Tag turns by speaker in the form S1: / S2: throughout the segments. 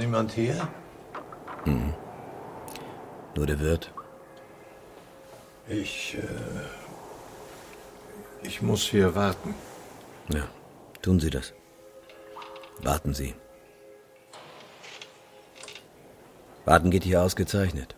S1: niemand hier?
S2: Nur der Wirt.
S1: Ich, äh, ich muss hier warten.
S2: Ja, tun Sie das. Warten Sie. Warten geht hier ausgezeichnet.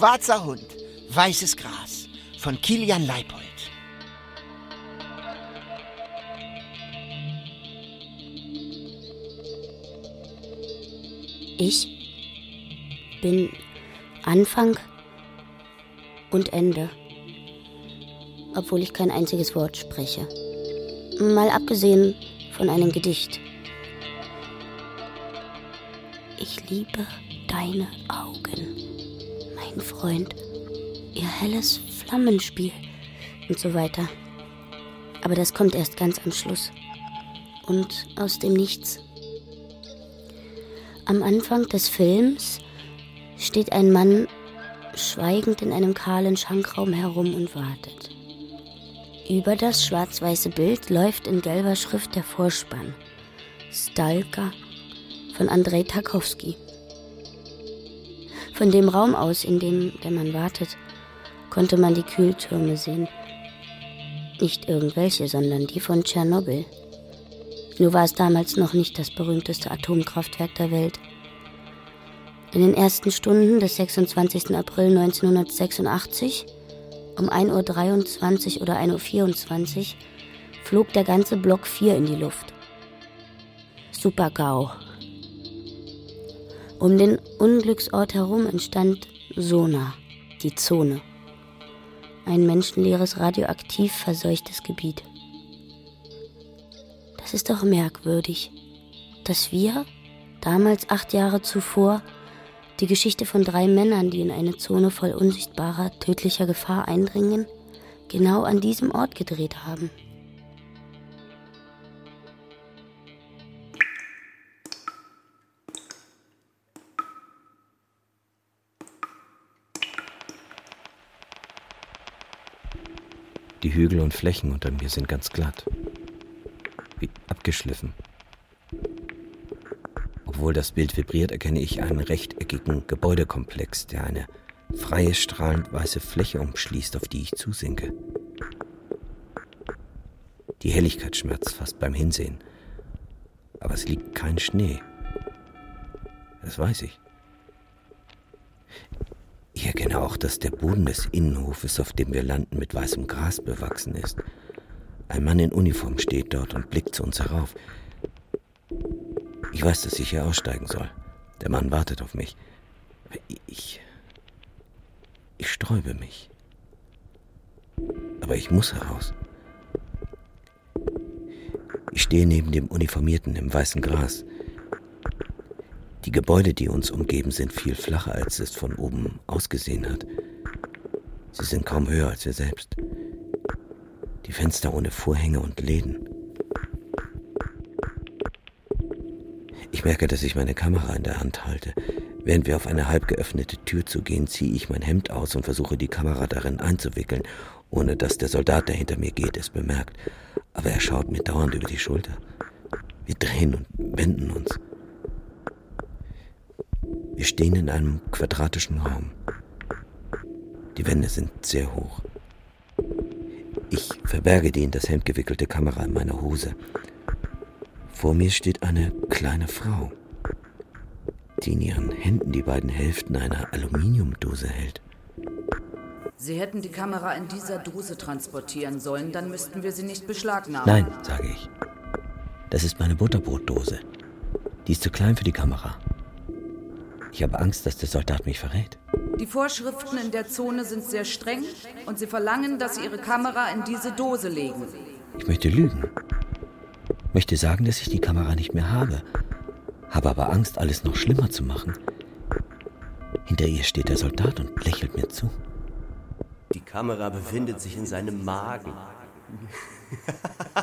S3: Schwarzer Hund, weißes Gras von Kilian Leipold.
S4: Ich bin Anfang und Ende, obwohl ich kein einziges Wort spreche. Mal abgesehen von einem Gedicht. Ich liebe deine Augen, mein Freund, ihr helles Flammenspiel und so weiter. Aber das kommt erst ganz am Schluss und aus dem Nichts. Am Anfang des Films steht ein Mann schweigend in einem kahlen Schankraum herum und wartet. Über das schwarz-weiße Bild läuft in gelber Schrift der Vorspann. Stalker von Andrei Tarkowski. Von dem Raum aus, in dem der Mann wartet, konnte man die Kühltürme sehen. Nicht irgendwelche, sondern die von Tschernobyl. Nur war es damals noch nicht das berühmteste Atomkraftwerk der Welt. In den ersten Stunden des 26. April 1986, um 1.23 Uhr oder 1.24 Uhr, flog der ganze Block 4 in die Luft. Super-GAU. Um den Unglücksort herum entstand Sona, die Zone. Ein menschenleeres, radioaktiv verseuchtes Gebiet. Das ist doch merkwürdig, dass wir, damals acht Jahre zuvor, die Geschichte von drei Männern, die in eine Zone voll unsichtbarer, tödlicher Gefahr eindringen, genau an diesem Ort gedreht haben.
S2: Die Hügel und Flächen unter mir sind ganz glatt. Wie abgeschliffen. Obwohl das Bild vibriert, erkenne ich einen rechteckigen Gebäudekomplex, der eine freie, strahlend weiße Fläche umschließt, auf die ich zusinke. Die Helligkeit schmerzt fast beim Hinsehen. Aber es liegt kein Schnee. Das weiß ich. Ich erkenne auch, dass der Boden des Innenhofes, auf dem wir landen, mit weißem Gras bewachsen ist. Ein Mann in Uniform steht dort und blickt zu uns herauf. Ich weiß, dass ich hier aussteigen soll. Der Mann wartet auf mich. Ich. Ich sträube mich. Aber ich muss heraus. Ich stehe neben dem Uniformierten im weißen Gras. Die Gebäude, die uns umgeben, sind viel flacher, als es von oben ausgesehen hat. Sie sind kaum höher als wir selbst. Die Fenster ohne Vorhänge und Läden. Ich merke, dass ich meine Kamera in der Hand halte. Während wir auf eine halb geöffnete Tür zugehen, ziehe ich mein Hemd aus und versuche die Kamera darin einzuwickeln, ohne dass der Soldat, der hinter mir geht, es bemerkt. Aber er schaut mir dauernd über die Schulter. Wir drehen und wenden uns. Wir stehen in einem quadratischen Raum. Die Wände sind sehr hoch. Ich verberge die in das Hemd gewickelte Kamera in meiner Hose. Vor mir steht eine kleine Frau, die in ihren Händen die beiden Hälften einer Aluminiumdose hält.
S5: Sie hätten die Kamera in dieser Dose transportieren sollen, dann müssten wir sie nicht beschlagnahmen.
S2: Nein, sage ich. Das ist meine Butterbrotdose. Die ist zu klein für die Kamera. Ich habe Angst, dass der Soldat mich verrät.
S5: Die Vorschriften in der Zone sind sehr streng und sie verlangen, dass Sie Ihre Kamera in diese Dose legen.
S2: Ich möchte lügen. Möchte sagen, dass ich die Kamera nicht mehr habe. Habe aber Angst, alles noch schlimmer zu machen. Hinter ihr steht der Soldat und lächelt mir zu.
S6: Die Kamera befindet sich in seinem Magen.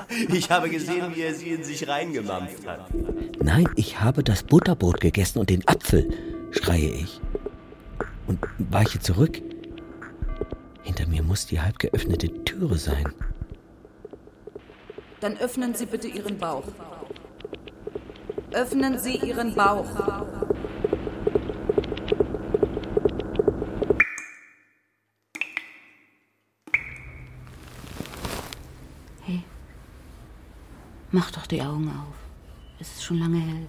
S6: ich habe gesehen, wie er sie in sich reingemampft hat.
S2: Nein, ich habe das Butterbrot gegessen und den Apfel, schreie ich. Und weiche zurück. Hinter mir muss die halb geöffnete Türe sein.
S5: Dann öffnen Sie bitte Ihren Bauch. Öffnen Sie Ihren Bauch.
S7: Hey, mach doch die Augen auf. Es ist schon lange hell.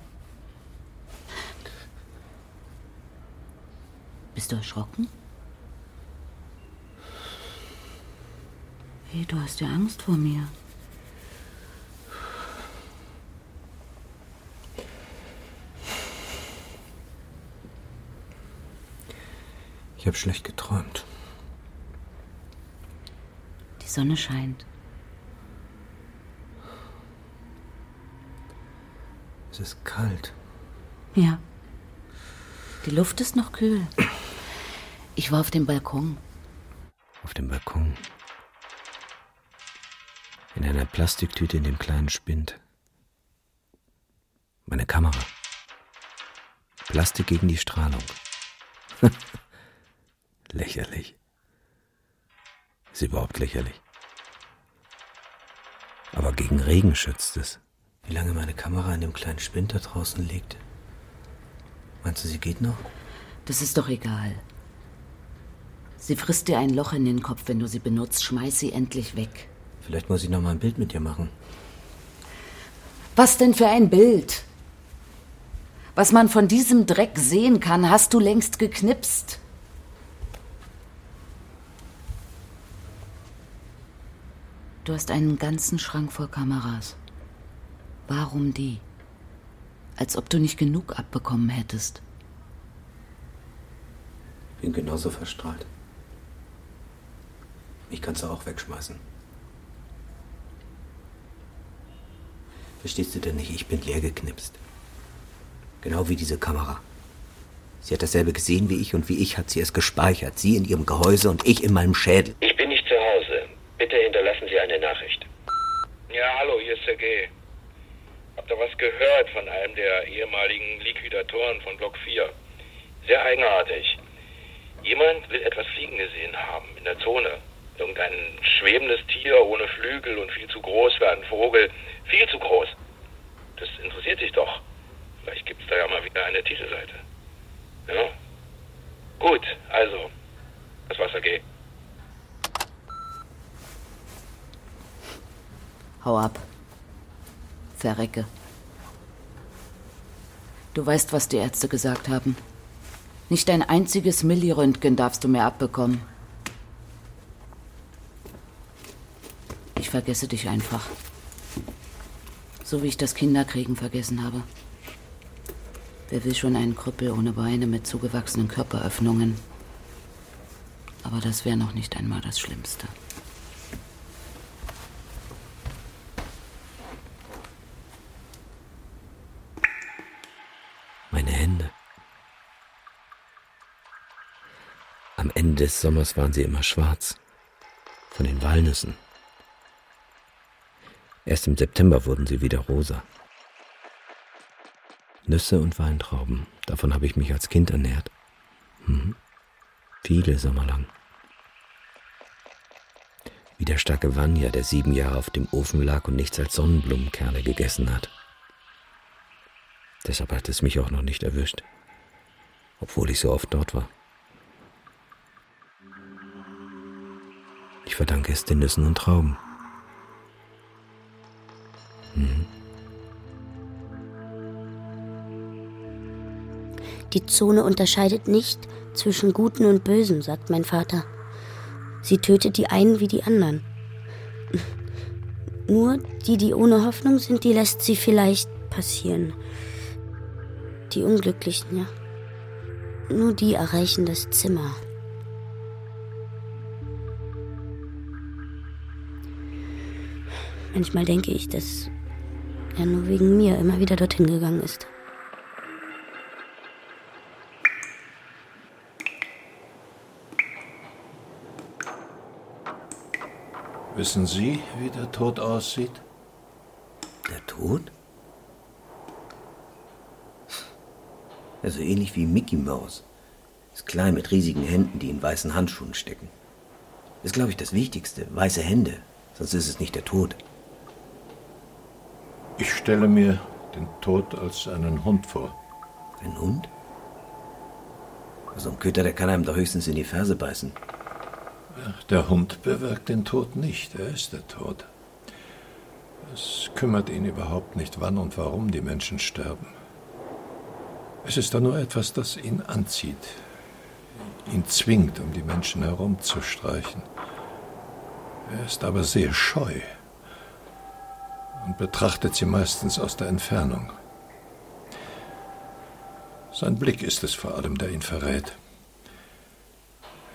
S7: Bist du erschrocken? Hey, du hast ja Angst vor mir.
S2: Ich habe schlecht geträumt.
S7: Die Sonne scheint.
S2: Es ist kalt.
S7: Ja. Die Luft ist noch kühl. Ich war auf dem Balkon.
S2: Auf dem Balkon. In einer Plastiktüte in dem kleinen Spind. Meine Kamera. Plastik gegen die Strahlung. lächerlich. Ist überhaupt lächerlich. Aber gegen Regen schützt es. Wie lange meine Kamera in dem kleinen Spind da draußen liegt? Meinst du, sie geht noch?
S7: Das ist doch egal. Sie frisst dir ein Loch in den Kopf, wenn du sie benutzt. Schmeiß sie endlich weg.
S2: Vielleicht muss ich noch mal ein Bild mit dir machen.
S5: Was denn für ein Bild? Was man von diesem Dreck sehen kann, hast du längst geknipst.
S7: Du hast einen ganzen Schrank voll Kameras. Warum die? Als ob du nicht genug abbekommen hättest.
S2: Bin genauso verstrahlt. Mich kannst du auch wegschmeißen. Verstehst du denn nicht? Ich bin leer geknipst. Genau wie diese Kamera. Sie hat dasselbe gesehen wie ich und wie ich hat sie es gespeichert. Sie in ihrem Gehäuse und ich in meinem Schädel.
S8: Ich bin nicht zu Hause. Bitte hinterlassen Sie eine Nachricht. Ja, hallo, hier ist Sergej. Habt ihr was gehört von einem der ehemaligen Liquidatoren von Block 4? Sehr eigenartig. Jemand will etwas fliegen gesehen haben in der Zone. Irgendein schwebendes Tier ohne Flügel und viel zu groß für einen Vogel. Viel zu groß. Das interessiert sich doch. Vielleicht gibt es da ja mal wieder eine Titelseite. Ja? Gut, also. Das war's, AG.
S7: Hau ab. Verrecke. Du weißt, was die Ärzte gesagt haben. Nicht ein einziges Milliröntgen darfst du mehr abbekommen. Ich vergesse dich einfach. So wie ich das Kinderkriegen vergessen habe. Wer will schon einen Krüppel ohne Beine mit zugewachsenen Körperöffnungen? Aber das wäre noch nicht einmal das Schlimmste.
S2: Meine Hände. Am Ende des Sommers waren sie immer schwarz. Von den Walnüssen. Erst im September wurden sie wieder rosa. Nüsse und Weintrauben, davon habe ich mich als Kind ernährt. Mhm. Viele Sommer lang. Wie der starke Vanya, der sieben Jahre auf dem Ofen lag und nichts als Sonnenblumenkerne gegessen hat. Deshalb hat es mich auch noch nicht erwischt, obwohl ich so oft dort war. Ich verdanke es den Nüssen und Trauben.
S7: Die Zone unterscheidet nicht zwischen Guten und Bösen, sagt mein Vater. Sie tötet die einen wie die anderen. Nur die, die ohne Hoffnung sind, die lässt sie vielleicht passieren. Die Unglücklichen, ja.
S4: Nur die erreichen das Zimmer. Manchmal denke ich, dass er nur wegen mir immer wieder dorthin gegangen ist.
S1: Wissen Sie, wie der Tod aussieht?
S2: Der Tod? Also ähnlich wie Mickey Mouse. Ist klein mit riesigen Händen, die in weißen Handschuhen stecken. Ist, glaube ich, das Wichtigste. Weiße Hände. Sonst ist es nicht der Tod.
S1: Ich stelle mir den Tod als einen Hund vor.
S2: Ein Hund? So ein Köter, der kann einem doch höchstens in die Ferse beißen.
S1: Der Hund bewirkt den Tod nicht, er ist der Tod. Es kümmert ihn überhaupt nicht, wann und warum die Menschen sterben. Es ist da nur etwas, das ihn anzieht, ihn zwingt, um die Menschen herumzustreichen. Er ist aber sehr scheu und betrachtet sie meistens aus der Entfernung. Sein Blick ist es vor allem, der ihn verrät.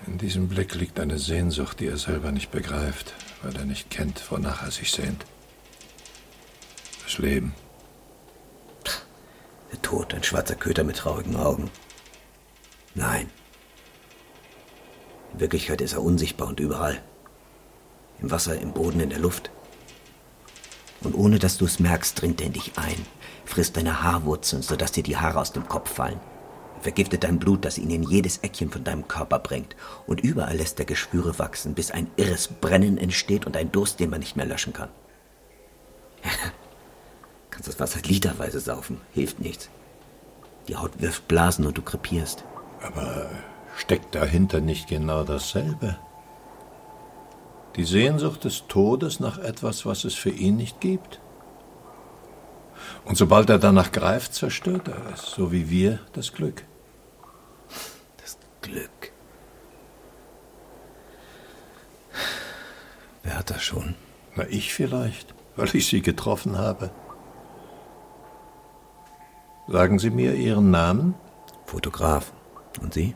S1: In diesem Blick liegt eine Sehnsucht, die er selber nicht begreift, weil er nicht kennt, wonach er sich sehnt. Das Leben.
S2: Der Tod, ein schwarzer Köter mit traurigen Augen. Nein. In Wirklichkeit ist er unsichtbar und überall. Im Wasser, im Boden, in der Luft. Und ohne dass du es merkst, dringt er in dich ein, frisst deine Haarwurzeln, sodass dir die Haare aus dem Kopf fallen vergiftet dein Blut, das ihn in jedes Eckchen von deinem Körper bringt. Und überall lässt er Geschwüre wachsen, bis ein irres Brennen entsteht und ein Durst, den man nicht mehr löschen kann. Kannst das Wasser literweise saufen, hilft nichts. Die Haut wirft Blasen und du krepierst.
S1: Aber steckt dahinter nicht genau dasselbe? Die Sehnsucht des Todes nach etwas, was es für ihn nicht gibt? Und sobald er danach greift, zerstört er es, so wie wir das Glück.
S2: Glück. Wer hat das schon?
S1: Na, ich vielleicht, weil ich Sie getroffen habe. Sagen Sie mir Ihren Namen?
S2: Fotograf. Und Sie?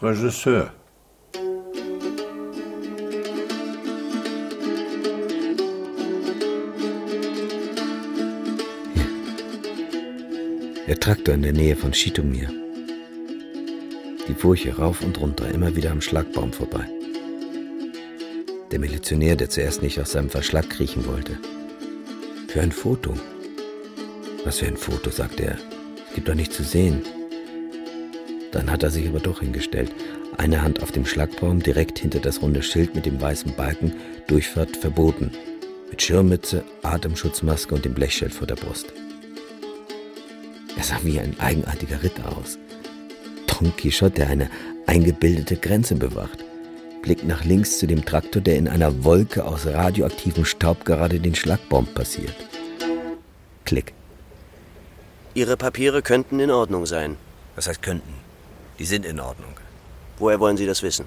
S1: Regisseur.
S2: Der Traktor in der Nähe von Schitomir. Die Furche rauf und runter, immer wieder am Schlagbaum vorbei. Der Milizionär, der zuerst nicht aus seinem Verschlag kriechen wollte. Für ein Foto. Was für ein Foto, sagte er. Gibt doch nicht zu sehen. Dann hat er sich aber doch hingestellt. Eine Hand auf dem Schlagbaum, direkt hinter das runde Schild mit dem weißen Balken, Durchfahrt verboten. Mit Schirmmütze, Atemschutzmaske und dem Blechschild vor der Brust. Er sah wie ein eigenartiger Ritter aus. Don Quixote, der eine eingebildete Grenze bewacht. Blickt nach links zu dem Traktor, der in einer Wolke aus radioaktivem Staub gerade den Schlagbaum passiert. Klick.
S9: Ihre Papiere könnten in Ordnung sein.
S2: Was heißt könnten? Die sind in Ordnung.
S9: Woher wollen Sie das wissen?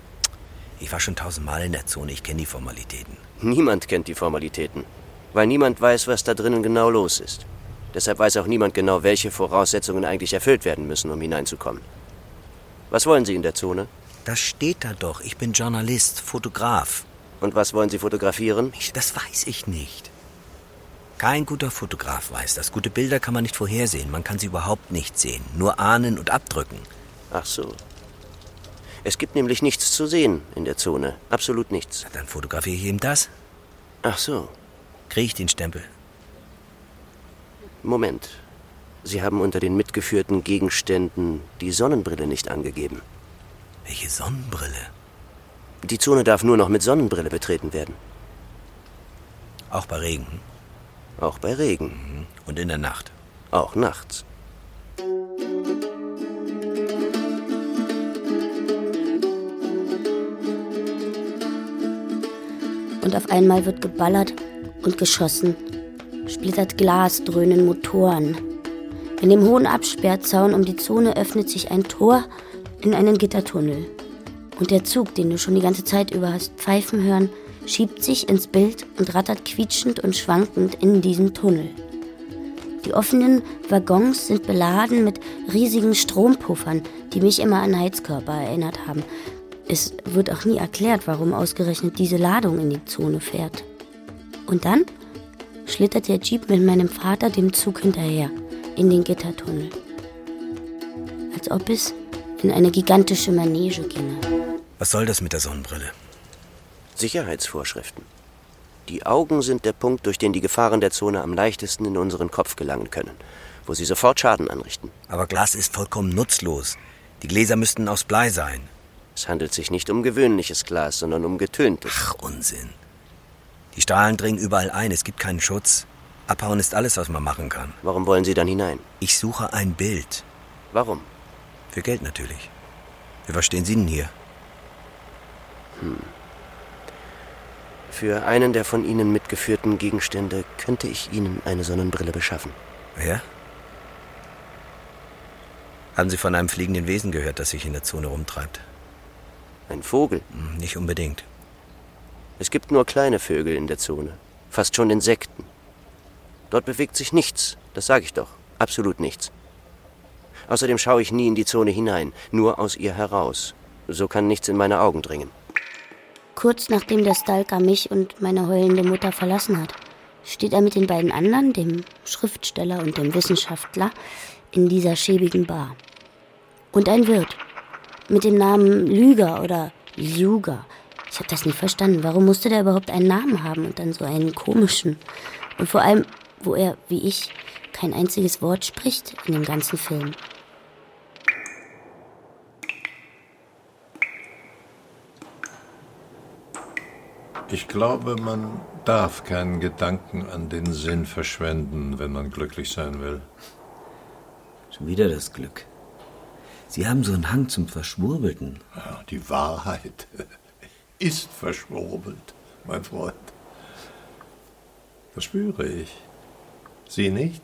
S2: Ich war schon tausendmal in der Zone, ich kenne die Formalitäten.
S9: Niemand kennt die Formalitäten, weil niemand weiß, was da drinnen genau los ist. Deshalb weiß auch niemand genau, welche Voraussetzungen eigentlich erfüllt werden müssen, um hineinzukommen. Was wollen Sie in der Zone?
S2: Das steht da doch. Ich bin Journalist, Fotograf.
S9: Und was wollen Sie fotografieren?
S2: Das weiß ich nicht. Kein guter Fotograf weiß das. Gute Bilder kann man nicht vorhersehen. Man kann sie überhaupt nicht sehen. Nur ahnen und abdrücken.
S9: Ach so. Es gibt nämlich nichts zu sehen in der Zone. Absolut nichts.
S2: Na, dann fotografiere ich eben das.
S9: Ach so.
S2: Kriege ich den Stempel?
S9: Moment. Sie haben unter den mitgeführten Gegenständen die Sonnenbrille nicht angegeben.
S2: Welche Sonnenbrille?
S9: Die Zone darf nur noch mit Sonnenbrille betreten werden.
S2: Auch bei Regen?
S9: Auch bei Regen.
S2: Mhm. Und in der Nacht?
S9: Auch nachts.
S4: Und auf einmal wird geballert und geschossen. Splittert Glas, dröhnen Motoren. In dem hohen Absperrzaun um die Zone öffnet sich ein Tor in einen Gittertunnel. Und der Zug, den du schon die ganze Zeit über hast pfeifen hören, schiebt sich ins Bild und rattert quietschend und schwankend in diesen Tunnel. Die offenen Waggons sind beladen mit riesigen Strompuffern, die mich immer an Heizkörper erinnert haben. Es wird auch nie erklärt, warum ausgerechnet diese Ladung in die Zone fährt. Und dann schlittert der Jeep mit meinem Vater dem Zug hinterher in den Gittertunnel. Als ob es in eine gigantische Manege ginge.
S2: Was soll das mit der Sonnenbrille?
S9: Sicherheitsvorschriften. Die Augen sind der Punkt, durch den die Gefahren der Zone am leichtesten in unseren Kopf gelangen können, wo sie sofort Schaden anrichten.
S2: Aber Glas ist vollkommen nutzlos. Die Gläser müssten aus Blei sein.
S9: Es handelt sich nicht um gewöhnliches Glas, sondern um getöntes.
S2: Ach, Unsinn. Die Strahlen dringen überall ein, es gibt keinen Schutz. Abhauen ist alles, was man machen kann.
S9: Warum wollen Sie dann hinein?
S2: Ich suche ein Bild.
S9: Warum?
S2: Für Geld natürlich. Für was stehen Sie denn hier?
S9: Hm. Für einen der von Ihnen mitgeführten Gegenstände könnte ich Ihnen eine Sonnenbrille beschaffen.
S2: Ja? Haben Sie von einem fliegenden Wesen gehört, das sich in der Zone rumtreibt?
S9: Ein Vogel?
S2: Hm, nicht unbedingt.
S9: Es gibt nur kleine Vögel in der Zone, fast schon Insekten. Dort bewegt sich nichts, das sage ich doch, absolut nichts. Außerdem schaue ich nie in die Zone hinein, nur aus ihr heraus. So kann nichts in meine Augen dringen.
S4: Kurz nachdem der Stalker mich und meine heulende Mutter verlassen hat, steht er mit den beiden anderen, dem Schriftsteller und dem Wissenschaftler, in dieser schäbigen Bar. Und ein Wirt mit dem Namen Lüger oder Ljuger. Ich habe das nie verstanden. Warum musste der überhaupt einen Namen haben und dann so einen komischen? Und vor allem, wo er, wie ich, kein einziges Wort spricht in dem ganzen Film.
S1: Ich glaube, man darf keinen Gedanken an den Sinn verschwenden, wenn man glücklich sein will.
S2: Schon wieder das Glück. Sie haben so einen Hang zum Verschwurbelten.
S1: Ja, die Wahrheit ist verschwurbelt, mein Freund. Das spüre ich. Sie nicht?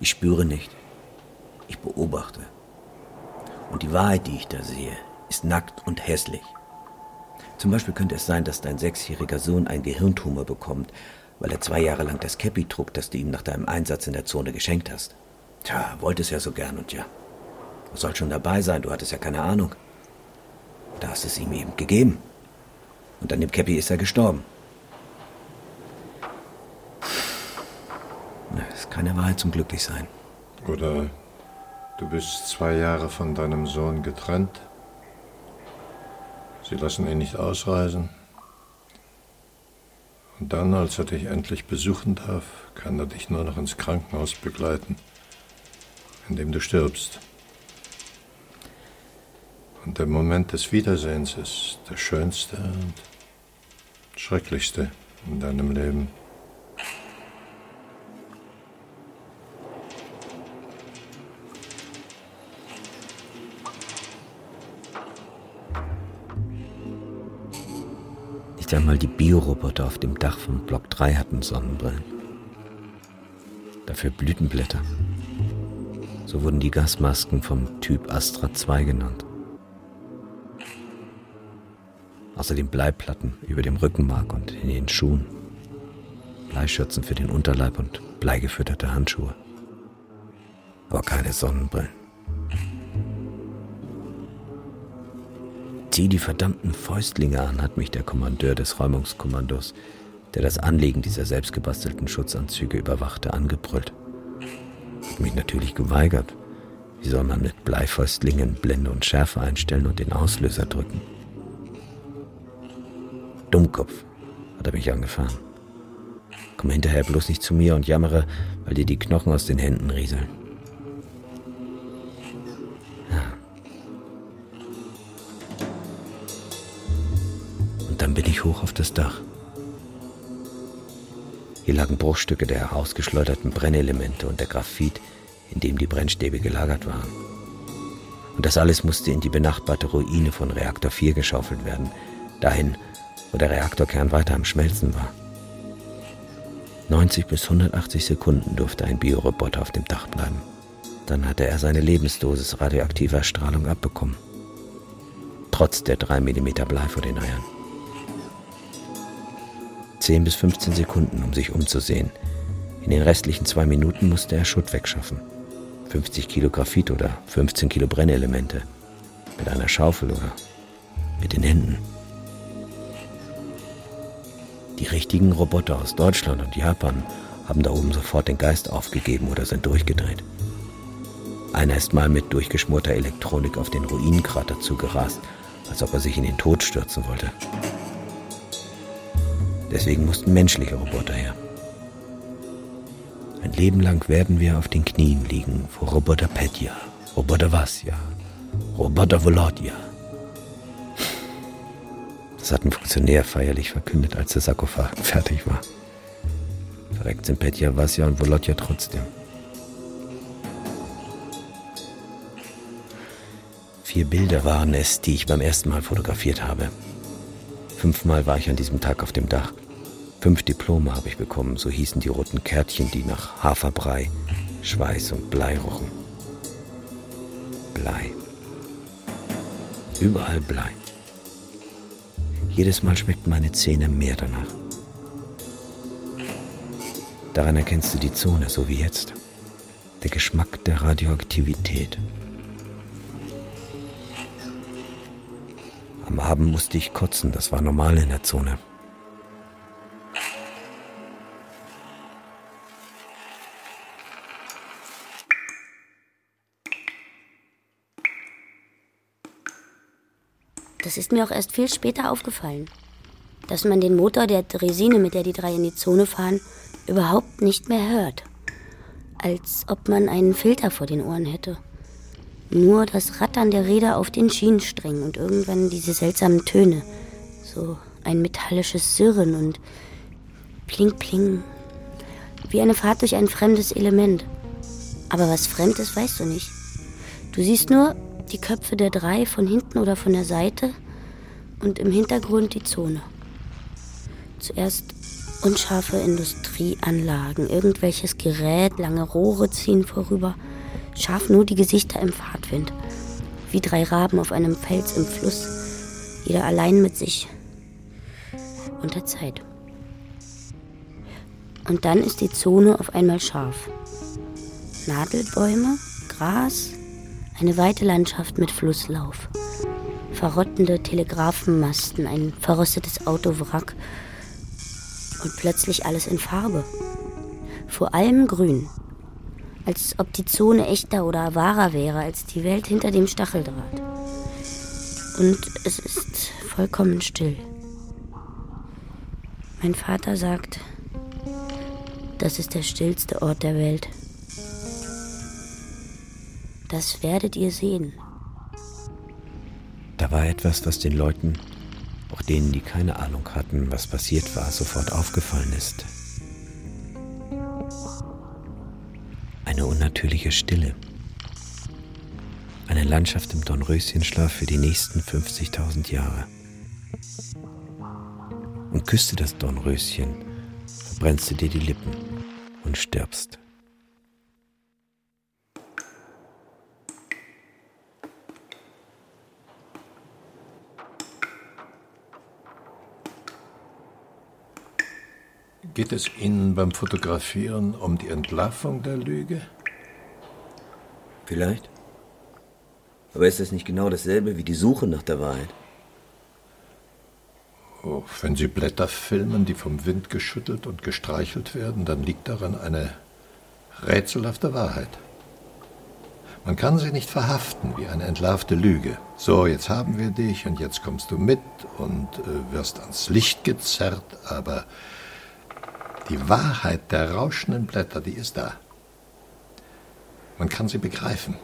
S2: Ich spüre nicht. Ich beobachte. Und die Wahrheit, die ich da sehe, ist nackt und hässlich. Zum Beispiel könnte es sein, dass dein sechsjähriger Sohn einen Gehirntumor bekommt, weil er zwei Jahre lang das Käppi trug, das du ihm nach deinem Einsatz in der Zone geschenkt hast. Tja, wollte es ja so gern und ja. Du sollst schon dabei sein, du hattest ja keine Ahnung. Da hast es ihm eben gegeben. Und an dem Käppi ist er gestorben. Das ist keine Wahrheit zum Glücklichsein.
S1: Oder du bist zwei Jahre von deinem Sohn getrennt Sie lassen ihn nicht ausreisen. Und dann, als er dich endlich besuchen darf, kann er dich nur noch ins Krankenhaus begleiten, in dem du stirbst. Und der Moment des Wiedersehens ist der schönste und schrecklichste in deinem Leben.
S2: Nicht einmal die Bioroboter auf dem Dach von Block 3 hatten Sonnenbrillen. Dafür Blütenblätter. So wurden die Gasmasken vom Typ Astra 2 genannt. Außerdem Bleiplatten über dem Rückenmark und in den Schuhen. Bleischürzen für den Unterleib und bleigefütterte Handschuhe. Aber keine Sonnenbrillen. Zieh die verdammten Fäustlinge an, hat mich der Kommandeur des Räumungskommandos, der das Anlegen dieser selbstgebastelten Schutzanzüge überwachte, angebrüllt. Hat mich natürlich geweigert. Wie soll man mit Bleifäustlingen Blende und Schärfe einstellen und den Auslöser drücken? Dummkopf, hat er mich angefahren. Komm hinterher bloß nicht zu mir und jammere, weil dir die Knochen aus den Händen rieseln. dann bin ich hoch auf das Dach. Hier lagen Bruchstücke der ausgeschleuderten Brennelemente und der Graphit, in dem die Brennstäbe gelagert waren. Und das alles musste in die benachbarte Ruine von Reaktor 4 geschaufelt werden, dahin, wo der Reaktorkern weiter am Schmelzen war. 90 bis 180 Sekunden durfte ein Bioroboter auf dem Dach bleiben. Dann hatte er seine Lebensdosis radioaktiver Strahlung abbekommen. Trotz der 3 mm Blei vor den Eiern. 10 bis 15 Sekunden, um sich umzusehen, In den restlichen zwei Minuten musste er Schutt wegschaffen. 50 Kilo Graphit oder 15 Kilo Brennelemente. Mit einer Schaufel oder mit den Händen. Die richtigen Roboter aus Deutschland und Japan haben da oben sofort den Geist aufgegeben oder sind durchgedreht. Einer ist mal mit durchgeschmorter Elektronik auf den Ruinenkrater zugerast, als ob er sich in den Tod stürzen wollte. Deswegen mussten menschliche Roboter her. Ein Leben lang werden wir auf den Knien liegen vor Roboter Petya, Roboter Vasya, Roboter Volodya. Das hat ein Funktionär feierlich verkündet, als der Sarkophag fertig war. Verreckt sind Petya, Vasya und Volodya trotzdem. Vier Bilder waren es, die ich beim ersten Mal fotografiert habe. Fünfmal war ich an diesem Tag auf dem Dach. Fünf Diplome habe ich bekommen, so hießen die roten Kärtchen, die nach Haferbrei, Schweiß und Blei rochen. Blei. Überall Blei. Jedes Mal schmeckten meine Zähne mehr danach. Daran erkennst du die Zone, so wie jetzt. Der Geschmack der Radioaktivität. Am Abend musste ich kotzen, das war normal in der Zone.
S4: Das ist mir auch erst viel später aufgefallen, dass man den Motor der Dresine, mit der die drei in die Zone fahren, überhaupt nicht mehr hört. Als ob man einen Filter vor den Ohren hätte. Nur das Rattern der Räder auf den Schienensträngen und irgendwann diese seltsamen Töne. So ein metallisches Sirren und Pling Pling. Wie eine Fahrt durch ein fremdes Element. Aber was fremd ist, weißt du nicht. Du siehst nur, die Köpfe der drei von hinten oder von der Seite und im Hintergrund die Zone. Zuerst unscharfe Industrieanlagen, irgendwelches Gerät, lange Rohre ziehen vorüber, scharf nur die Gesichter im Fahrtwind, wie drei Raben auf einem Fels im Fluss, jeder allein mit sich und der Zeit. Und dann ist die Zone auf einmal scharf. Nadelbäume, Gras, eine weite Landschaft mit Flusslauf. Verrottende Telegrafenmasten, ein verrostetes Autowrack und plötzlich alles in Farbe. Vor allem grün. Als ob die Zone echter oder wahrer wäre als die Welt hinter dem Stacheldraht. Und es ist vollkommen still. Mein Vater sagt, das ist der stillste Ort der Welt. Das werdet ihr sehen.
S2: Da war etwas, was den Leuten, auch denen, die keine Ahnung hatten, was passiert war, sofort aufgefallen ist. Eine unnatürliche Stille. Eine Landschaft im Dornröschenschlaf für die nächsten 50.000 Jahre. Und küsste das Dornröschen, verbrennst du dir die Lippen und stirbst.
S1: Geht es Ihnen beim Fotografieren um die Entlarvung der Lüge?
S2: Vielleicht. Aber ist das nicht genau dasselbe wie die Suche nach der Wahrheit?
S1: Oh, wenn Sie Blätter filmen, die vom Wind geschüttelt und gestreichelt werden, dann liegt daran eine rätselhafte Wahrheit. Man kann sie nicht verhaften wie eine entlarvte Lüge. So, jetzt haben wir dich und jetzt kommst du mit und äh, wirst ans Licht gezerrt, aber die Wahrheit der rauschenden Blätter, die ist da. Man kann sie begreifen,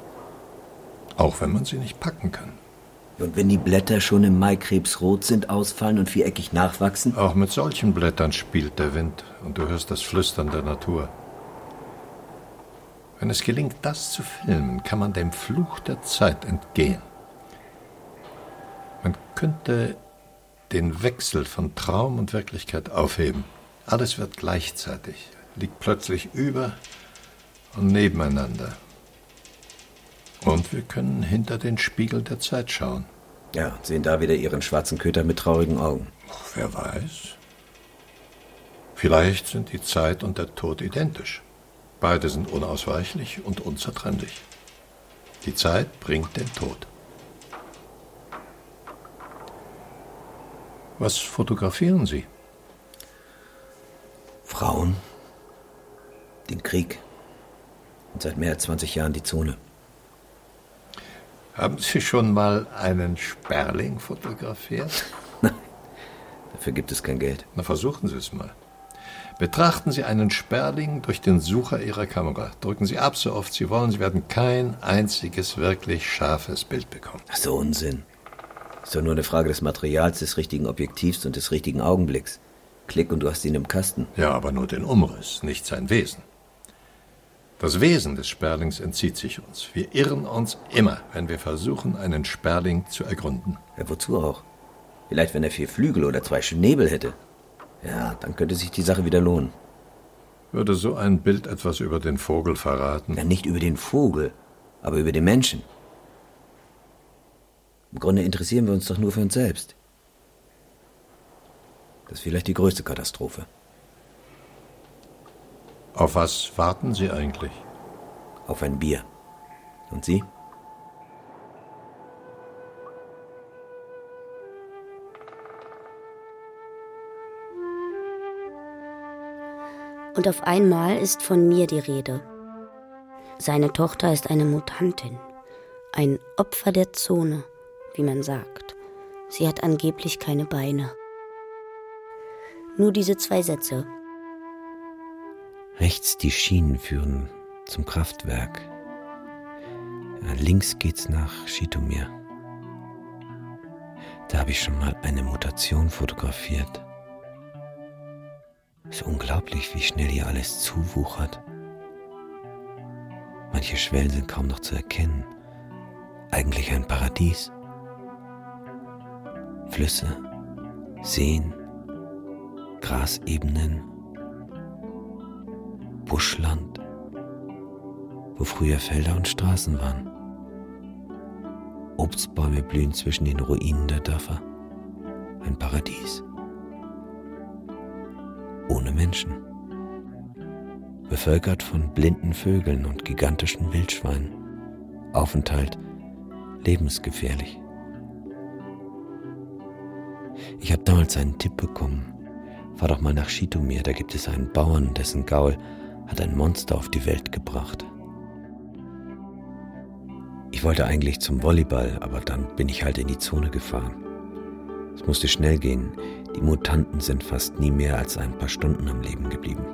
S1: auch wenn man sie nicht packen kann.
S2: Und wenn die Blätter schon im Mai krebsrot sind, ausfallen und viereckig nachwachsen?
S1: Auch mit solchen Blättern spielt der Wind und du hörst das Flüstern der Natur. Wenn es gelingt, das zu filmen, kann man dem Fluch der Zeit entgehen. Man könnte den Wechsel von Traum und Wirklichkeit aufheben. Alles wird gleichzeitig, liegt plötzlich über und nebeneinander. Und wir können hinter den Spiegel der Zeit schauen.
S2: Ja, sehen da wieder ihren schwarzen Köter mit traurigen Augen.
S1: Wer weiß. Vielleicht sind die Zeit und der Tod identisch. Beide sind unausweichlich und unzertrennlich. Die Zeit bringt den Tod. Was fotografieren Sie?
S2: Frauen, den Krieg und seit mehr als 20 Jahren die Zone.
S1: Haben Sie schon mal einen Sperling fotografiert?
S2: Nein, dafür gibt es kein Geld.
S1: Na, versuchen Sie es mal. Betrachten Sie einen Sperling durch den Sucher Ihrer Kamera. Drücken Sie ab, so oft Sie wollen. Sie werden kein einziges wirklich scharfes Bild bekommen.
S2: Ach so Unsinn. Ist doch nur eine Frage des Materials, des richtigen Objektivs und des richtigen Augenblicks. Klick und du hast ihn im Kasten.
S1: Ja, aber nur den Umriss, nicht sein Wesen. Das Wesen des Sperlings entzieht sich uns. Wir irren uns immer, wenn wir versuchen, einen Sperling zu ergründen.
S2: Ja, wozu auch? Vielleicht, wenn er vier Flügel oder zwei Schnäbel hätte. Ja, dann könnte sich die Sache wieder lohnen.
S1: Würde so ein Bild etwas über den Vogel verraten?
S2: Ja, nicht über den Vogel, aber über den Menschen. Im Grunde interessieren wir uns doch nur für uns selbst. Das ist vielleicht die größte Katastrophe.
S1: Auf was warten Sie eigentlich?
S2: Auf ein Bier. Und Sie?
S4: Und auf einmal ist von mir die Rede. Seine Tochter ist eine Mutantin, ein Opfer der Zone, wie man sagt. Sie hat angeblich keine Beine. Nur diese zwei Sätze.
S2: Rechts die Schienen führen zum Kraftwerk. Ja, links geht's nach Schitomir. Da habe ich schon mal eine Mutation fotografiert. Es ist unglaublich, wie schnell hier alles zuwuchert. Manche Schwellen sind kaum noch zu erkennen. Eigentlich ein Paradies. Flüsse, Seen, Grasebenen, Buschland, wo früher Felder und Straßen waren. Obstbäume blühen zwischen den Ruinen der Dörfer. Ein Paradies ohne Menschen. Bevölkert von blinden Vögeln und gigantischen Wildschweinen. Aufenthalt lebensgefährlich. Ich habe damals einen Tipp bekommen. Fahr doch mal nach Schitomir, da gibt es einen Bauern, dessen Gaul hat ein Monster auf die Welt gebracht. Ich wollte eigentlich zum Volleyball, aber dann bin ich halt in die Zone gefahren. Es musste schnell gehen. Die Mutanten sind fast nie mehr als ein paar Stunden am Leben geblieben.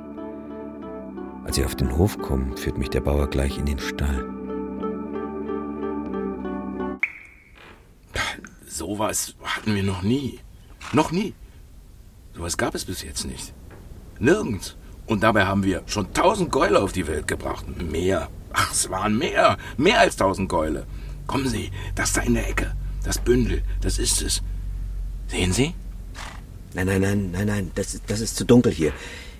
S2: Als sie auf den Hof kommen, führt mich der Bauer gleich in den Stall.
S10: Sowas hatten wir noch nie. Noch nie. Sowas gab es bis jetzt nicht. Nirgends. Und dabei haben wir schon tausend Gäule auf die Welt gebracht. Mehr. Ach, es waren mehr. Mehr als tausend Gäule. Kommen Sie, das da in der Ecke. Das Bündel, das ist es. Sehen Sie?
S2: Nein, nein, nein, nein, nein, das, das ist zu dunkel hier.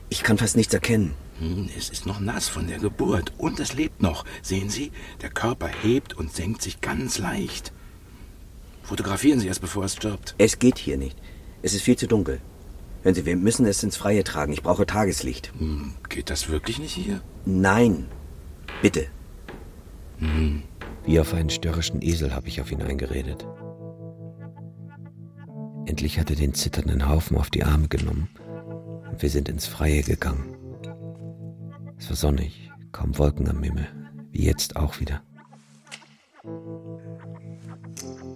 S2: Ich kann fast nichts erkennen.
S10: Hm, es ist noch nass von der Geburt und es lebt noch. Sehen Sie, der Körper hebt und senkt sich ganz leicht. Fotografieren Sie es, bevor es stirbt.
S2: Es geht hier nicht. Es ist viel zu dunkel. Hören Sie, wir müssen es ins Freie tragen. Ich brauche Tageslicht.
S10: Hm, geht das wirklich nicht hier?
S2: Nein. Bitte.
S10: Hm.
S2: Wie auf einen störrischen Esel habe ich auf ihn eingeredet. Endlich hat er den zitternden Haufen auf die Arme genommen und wir sind ins Freie gegangen. Es war sonnig, kaum Wolken am Himmel, wie jetzt auch wieder.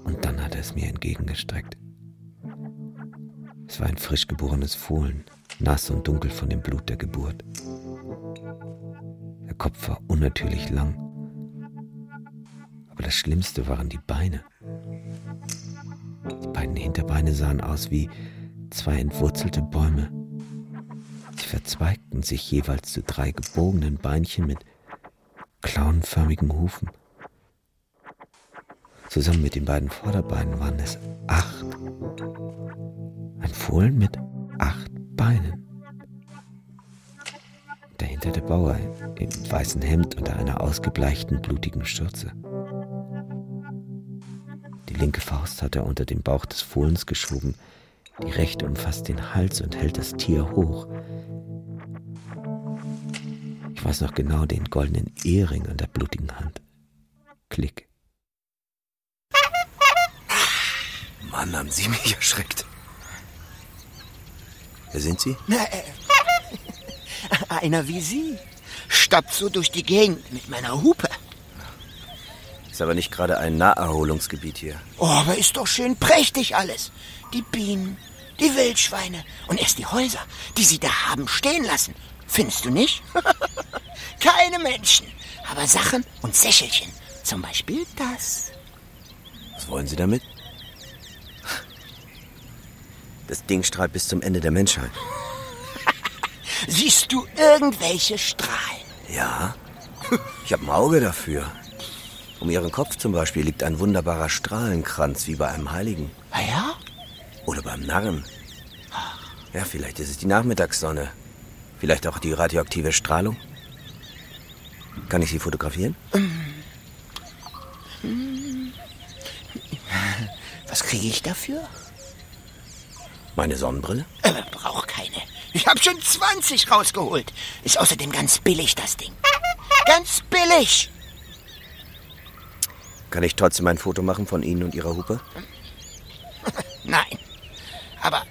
S2: Und dann hat er es mir entgegengestreckt. Es war ein frisch geborenes Fohlen, nass und dunkel von dem Blut der Geburt. Der Kopf war unnatürlich lang, aber das Schlimmste waren die Beine. Die beiden Hinterbeine sahen aus wie zwei entwurzelte Bäume. Sie verzweigten sich jeweils zu drei gebogenen Beinchen mit klauenförmigen Hufen. Zusammen mit den beiden Vorderbeinen waren es acht. Ein Fohlen mit acht Beinen. Dahinter der Bauer im weißen Hemd unter einer ausgebleichten, blutigen Schürze. Die linke Faust hat er unter den Bauch des Fohlens geschoben, die rechte umfasst den Hals und hält das Tier hoch. weiß noch genau den goldenen Ehering an der blutigen Hand. Klick. Mann, haben Sie mich erschreckt. Wer sind Sie?
S3: Na, äh, einer wie Sie. Stappt so durch die Gegend mit meiner Hupe.
S2: Ist aber nicht gerade ein Naherholungsgebiet hier.
S3: Oh, aber ist doch schön prächtig alles. Die Bienen, die Wildschweine und erst die Häuser, die Sie da haben stehen lassen. Findest du nicht? Keine Menschen, aber Sachen und Sächelchen. Zum Beispiel das.
S2: Was wollen Sie damit? Das Ding strahlt bis zum Ende der Menschheit.
S3: Siehst du irgendwelche Strahlen?
S2: Ja, ich habe ein Auge dafür. Um Ihren Kopf zum Beispiel liegt ein wunderbarer Strahlenkranz wie bei einem Heiligen.
S3: Ah ja?
S2: Oder beim Narren. Ja, vielleicht ist es die Nachmittagssonne. Vielleicht auch die radioaktive Strahlung. Kann ich Sie fotografieren?
S3: Was kriege ich dafür?
S2: Meine Sonnenbrille?
S3: Äh, brauch keine. Ich habe schon 20 rausgeholt. Ist außerdem ganz billig, das Ding. Ganz billig.
S2: Kann ich trotzdem ein Foto machen von Ihnen und Ihrer Hupe?
S3: Nein. Aber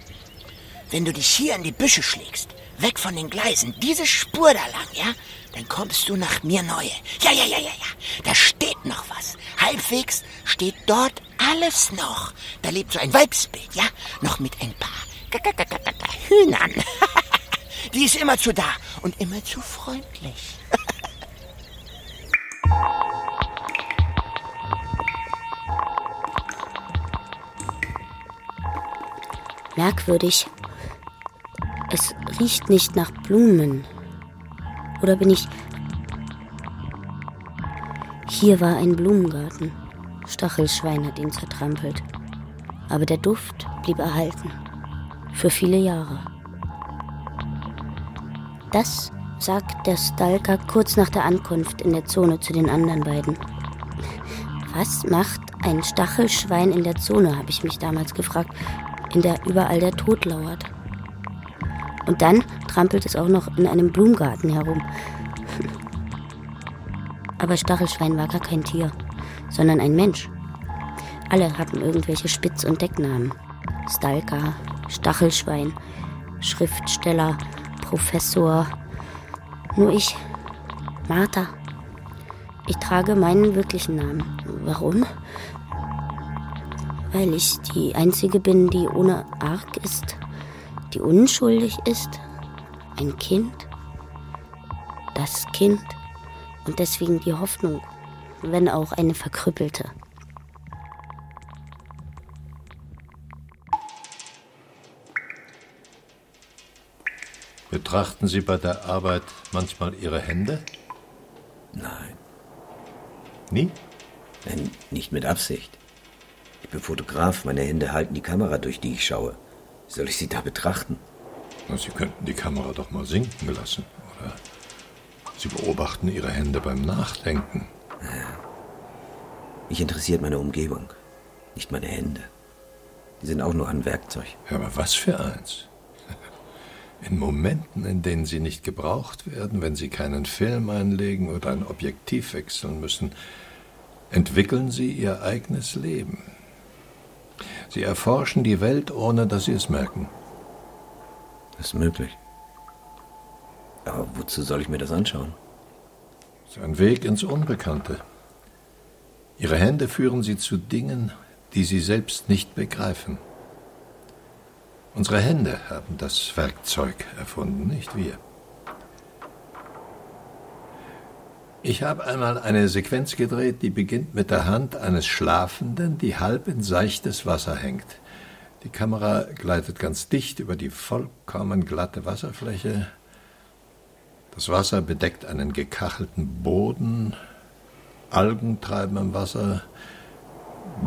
S3: wenn du dich hier in die Büsche schlägst, weg von den Gleisen, diese Spur da lang, ja, dann kommst du nach mir neue. Ja, ja, ja, ja, ja. Da steht noch was. Halbwegs steht dort alles noch. Da lebt so ein Weibsbild, ja, noch mit ein paar Hühnern. Die ist immer zu da und immer zu freundlich.
S4: Merkwürdig. Es riecht nicht nach Blumen. Oder bin ich. Hier war ein Blumengarten. Stachelschwein hat ihn zertrampelt. Aber der Duft blieb erhalten. Für viele Jahre. Das sagt der Stalker kurz nach der Ankunft in der Zone zu den anderen beiden. Was macht ein Stachelschwein in der Zone, habe ich mich damals gefragt, in der überall der Tod lauert. Und dann trampelt es auch noch in einem Blumengarten herum. Aber Stachelschwein war gar kein Tier, sondern ein Mensch. Alle hatten irgendwelche Spitz- und Decknamen. Stalker, Stachelschwein, Schriftsteller, Professor. Nur ich, Martha. Ich trage meinen wirklichen Namen. Warum? Weil ich die Einzige bin, die ohne Arg ist, die unschuldig ist. Ein Kind. Das Kind. Und deswegen die Hoffnung, wenn auch eine verkrüppelte.
S1: Betrachten Sie bei der Arbeit manchmal Ihre Hände?
S2: Nein.
S1: Nie?
S2: Nein, nicht mit Absicht. Ich bin Fotograf, meine Hände halten die Kamera, durch die ich schaue. Soll ich sie da betrachten?
S1: Na, Sie könnten die Kamera doch mal sinken lassen. Oder Sie beobachten Ihre Hände beim Nachdenken.
S2: Mich interessiert meine Umgebung, nicht meine Hände. Die sind auch nur ein Werkzeug.
S1: Ja, aber was für eins? In Momenten, in denen sie nicht gebraucht werden, wenn sie keinen Film einlegen oder ein Objektiv wechseln müssen, entwickeln sie ihr eigenes Leben. Sie erforschen die Welt, ohne dass sie es merken.
S2: Das ist möglich. Aber wozu soll ich mir das anschauen?
S1: Ein Weg ins Unbekannte. Ihre Hände führen sie zu Dingen, die sie selbst nicht begreifen. Unsere Hände haben das Werkzeug erfunden, nicht wir. Ich habe einmal eine Sequenz gedreht, die beginnt mit der Hand eines Schlafenden, die halb in seichtes Wasser hängt. Die Kamera gleitet ganz dicht über die vollkommen glatte Wasserfläche. Das Wasser bedeckt einen gekachelten Boden, Algen treiben im Wasser,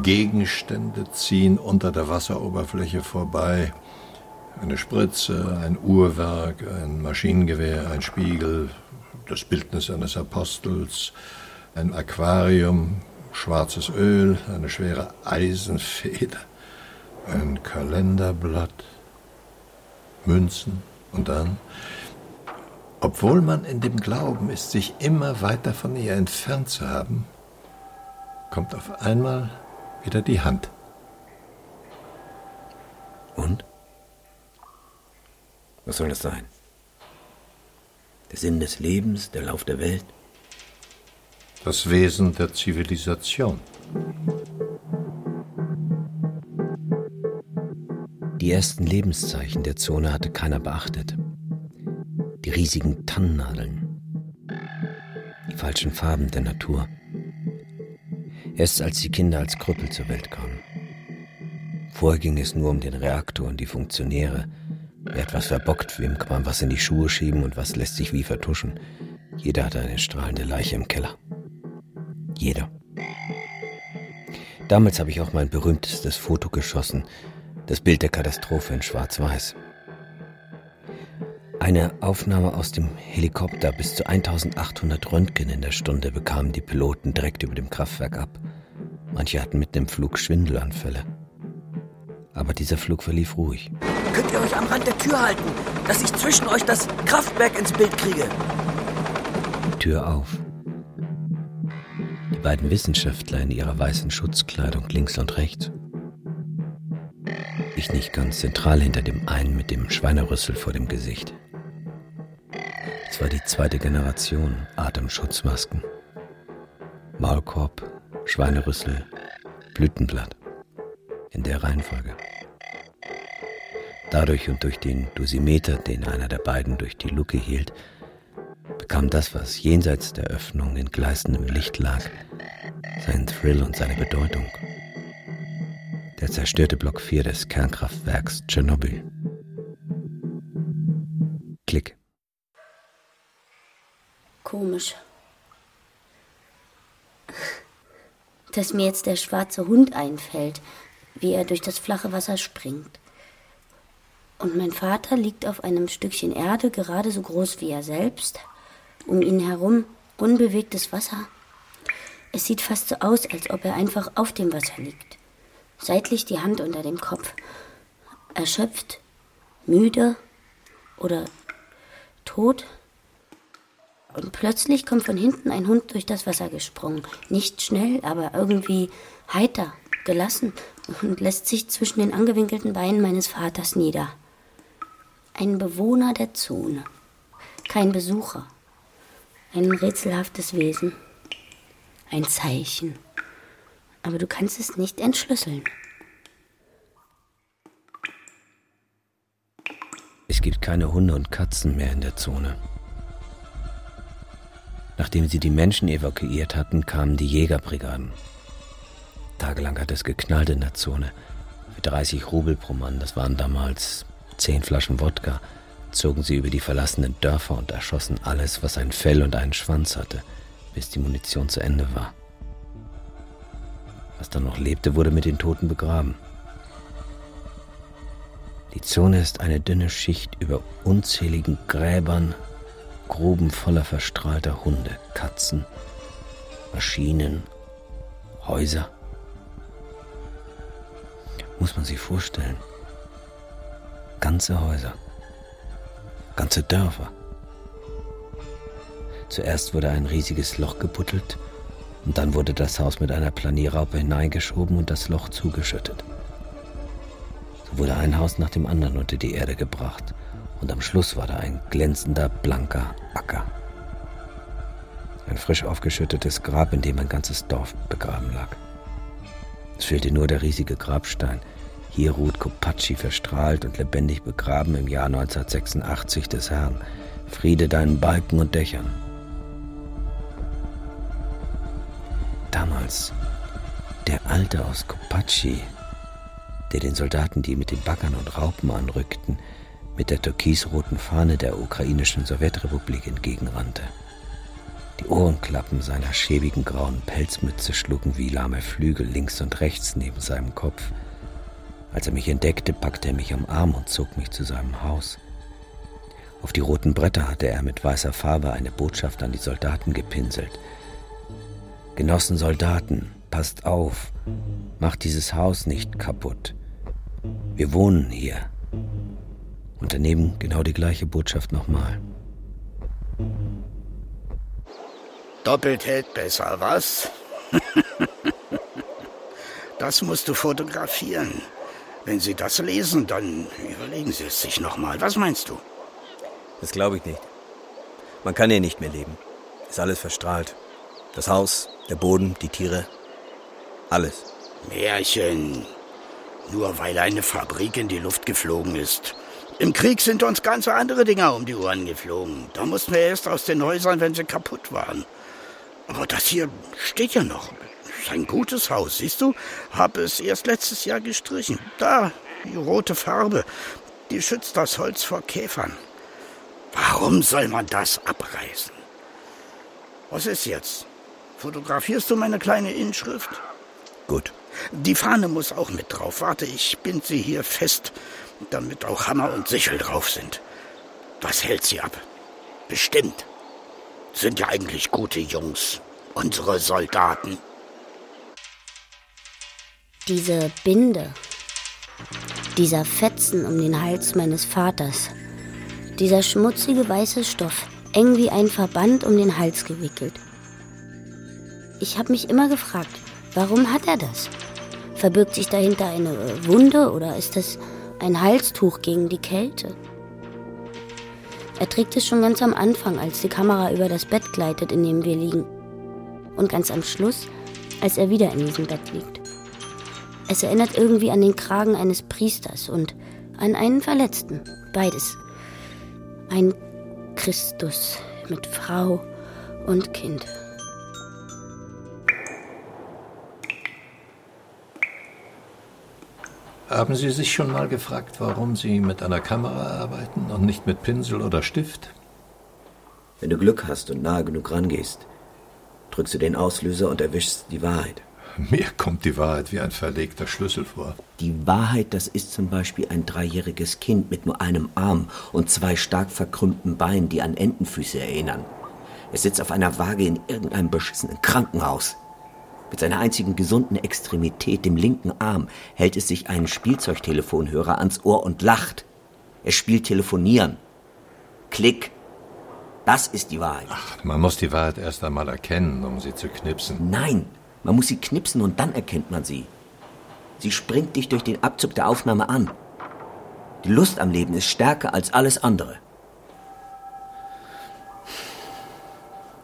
S1: Gegenstände ziehen unter der Wasseroberfläche vorbei. Eine Spritze, ein Uhrwerk, ein Maschinengewehr, ein Spiegel, das Bildnis eines Apostels, ein Aquarium, schwarzes Öl, eine schwere Eisenfeder, ein Kalenderblatt, Münzen und dann Obwohl man in dem Glauben ist, sich immer weiter von ihr entfernt zu haben, kommt auf einmal wieder die Hand.
S2: Und? Was soll das sein? Der Sinn des Lebens, der Lauf der Welt?
S1: Das Wesen der Zivilisation.
S2: Die ersten Lebenszeichen der Zone hatte keiner beachtet. Die riesigen Tannennadeln, die falschen Farben der Natur. Erst als die Kinder als Krüppel zur Welt kamen. Vorher ging es nur um den Reaktor und die Funktionäre. Wer etwas verbockt, wem kann man was in die Schuhe schieben und was lässt sich wie vertuschen. Jeder hatte eine strahlende Leiche im Keller. Jeder. Damals habe ich auch mein berühmtestes Foto geschossen, das Bild der Katastrophe in Schwarz-Weiß. Eine Aufnahme aus dem Helikopter bis zu 1800 Röntgen in der Stunde bekamen die Piloten direkt über dem Kraftwerk ab. Manche hatten mitten im Flug Schwindelanfälle. Aber dieser Flug verlief ruhig.
S11: Könnt ihr euch am Rand der Tür halten, dass ich zwischen euch das Kraftwerk ins Bild kriege?
S2: Tür auf. Die beiden Wissenschaftler in ihrer weißen Schutzkleidung links und rechts ich nicht ganz zentral hinter dem einen mit dem Schweinerüssel vor dem Gesicht. Es war die zweite Generation Atemschutzmasken. Maulkorb, Schweinerüssel, Blütenblatt. In der Reihenfolge. Dadurch und durch den Dosimeter, den einer der beiden durch die Luke hielt, bekam das, was jenseits der Öffnung in gleißendem Licht lag, seinen Thrill und seine Bedeutung der zerstörte Block 4 des Kernkraftwerks Tschernobyl. Klick.
S4: Komisch. Dass mir jetzt der schwarze Hund einfällt, wie er durch das flache Wasser springt. Und mein Vater liegt auf einem Stückchen Erde, gerade so groß wie er selbst. Um ihn herum unbewegtes Wasser. Es sieht fast so aus, als ob er einfach auf dem Wasser liegt seitlich die Hand unter dem Kopf. Erschöpft, müde oder tot. Und plötzlich kommt von hinten ein Hund durch das Wasser gesprungen. Nicht schnell, aber irgendwie heiter, gelassen und lässt sich zwischen den angewinkelten Beinen meines Vaters nieder. Ein Bewohner der Zone. Kein Besucher. Ein rätselhaftes Wesen. Ein Zeichen aber du kannst es nicht entschlüsseln.
S2: Es gibt keine Hunde und Katzen mehr in der Zone. Nachdem sie die Menschen evakuiert hatten, kamen die Jägerbrigaden. Tagelang hat es geknallt in der Zone. Für 30 Rubel pro Mann, das waren damals 10 Flaschen Wodka, zogen sie über die verlassenen Dörfer und erschossen alles, was ein Fell und einen Schwanz hatte, bis die Munition zu Ende war. Was dann noch lebte, wurde mit den Toten begraben. Die Zone ist eine dünne Schicht über unzähligen Gräbern, Gruben voller verstrahlter Hunde, Katzen, Maschinen, Häuser. Muss man sich vorstellen. Ganze Häuser, ganze Dörfer. Zuerst wurde ein riesiges Loch gebuddelt und dann wurde das Haus mit einer Planierraupe hineingeschoben und das Loch zugeschüttet. So wurde ein Haus nach dem anderen unter die Erde gebracht und am Schluss war da ein glänzender, blanker Acker. Ein frisch aufgeschüttetes Grab, in dem ein ganzes Dorf begraben lag. Es fehlte nur der riesige Grabstein. Hier ruht Kopacci verstrahlt und lebendig begraben im Jahr 1986 des Herrn. Friede deinen Balken und Dächern. Damals der Alte aus Kopacci, der den Soldaten, die mit den Baggern und Raupen anrückten, mit der türkisroten Fahne der ukrainischen Sowjetrepublik entgegenrannte. Die Ohrenklappen seiner schäbigen grauen Pelzmütze schlugen wie lahme Flügel links und rechts neben seinem Kopf. Als er mich entdeckte, packte er mich am Arm und zog mich zu seinem Haus. Auf die roten Bretter hatte er mit weißer Farbe eine Botschaft an die Soldaten gepinselt – Genossen Soldaten, passt auf, macht dieses Haus nicht kaputt. Wir wohnen hier. Und daneben genau die gleiche Botschaft nochmal.
S12: Doppelt hält besser, was? das musst du fotografieren. Wenn Sie das lesen, dann überlegen Sie es sich nochmal. Was meinst du?
S13: Das glaube ich nicht. Man kann hier nicht mehr leben. Ist alles verstrahlt. Das Haus, der Boden, die Tiere. Alles.
S12: Märchen. Nur weil eine Fabrik in die Luft geflogen ist. Im Krieg sind uns ganz andere Dinger um die Ohren geflogen. Da mussten wir erst aus den Häusern, wenn sie kaputt waren. Aber das hier steht ja noch. Ist ein gutes Haus, siehst du? Hab es erst letztes Jahr gestrichen. Da, die rote Farbe. Die schützt das Holz vor Käfern. Warum soll man das abreißen? Was ist jetzt? Fotografierst du meine kleine Inschrift?
S13: Gut.
S12: Die Fahne muss auch mit drauf. Warte, ich bind sie hier fest, damit auch Hammer und Sichel drauf sind. Was hält sie ab? Bestimmt. Sind ja eigentlich gute Jungs. Unsere Soldaten.
S4: Diese Binde. Dieser Fetzen um den Hals meines Vaters. Dieser schmutzige weiße Stoff, eng wie ein Verband um den Hals gewickelt. Ich habe mich immer gefragt, warum hat er das? Verbirgt sich dahinter eine Wunde oder ist das ein Halstuch gegen die Kälte? Er trägt es schon ganz am Anfang, als die Kamera über das Bett gleitet, in dem wir liegen. Und ganz am Schluss, als er wieder in diesem Bett liegt. Es erinnert irgendwie an den Kragen eines Priesters und an einen Verletzten. Beides. Ein Christus mit Frau und Kind.
S1: Haben Sie sich schon mal gefragt, warum Sie mit einer Kamera arbeiten und nicht mit Pinsel oder Stift?
S2: Wenn du Glück hast und nahe genug rangehst, drückst du den Auslöser und erwischst die Wahrheit.
S1: Mir kommt die Wahrheit wie ein verlegter Schlüssel vor.
S2: Die Wahrheit, das ist zum Beispiel ein dreijähriges Kind mit nur einem Arm und zwei stark verkrümmten Beinen, die an Entenfüße erinnern. Es sitzt auf einer Waage in irgendeinem beschissenen Krankenhaus. Mit seiner einzigen gesunden Extremität, dem linken Arm, hält es sich einen Spielzeugtelefonhörer ans Ohr und lacht. Es spielt Telefonieren. Klick. Das ist die Wahrheit.
S1: Ach, man muss die Wahrheit erst einmal erkennen, um sie zu knipsen.
S2: Nein, man muss sie knipsen und dann erkennt man sie. Sie springt dich durch den Abzug der Aufnahme an. Die Lust am Leben ist stärker als alles andere.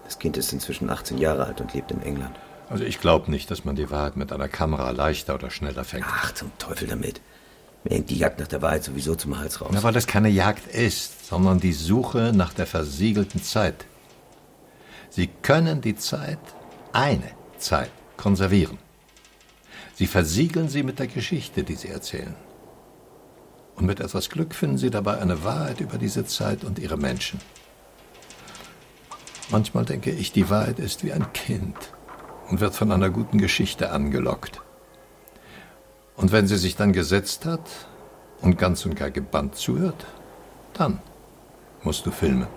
S2: Das Kind ist inzwischen 18 Jahre alt und lebt in England.
S1: Also ich glaube nicht, dass man die Wahrheit mit einer Kamera leichter oder schneller fängt.
S2: Ach, zum Teufel damit. Mir hängt die Jagd nach der Wahrheit sowieso zum Hals raus.
S1: Na, weil das keine Jagd ist, sondern die Suche nach der versiegelten Zeit. Sie können die Zeit, eine Zeit, konservieren. Sie versiegeln sie mit der Geschichte, die sie erzählen. Und mit etwas Glück finden sie dabei eine Wahrheit über diese Zeit und ihre Menschen. Manchmal denke ich, die Wahrheit ist wie ein Kind und wird von einer guten Geschichte angelockt. Und wenn sie sich dann gesetzt hat und ganz und gar gebannt zuhört, dann musst du filmen.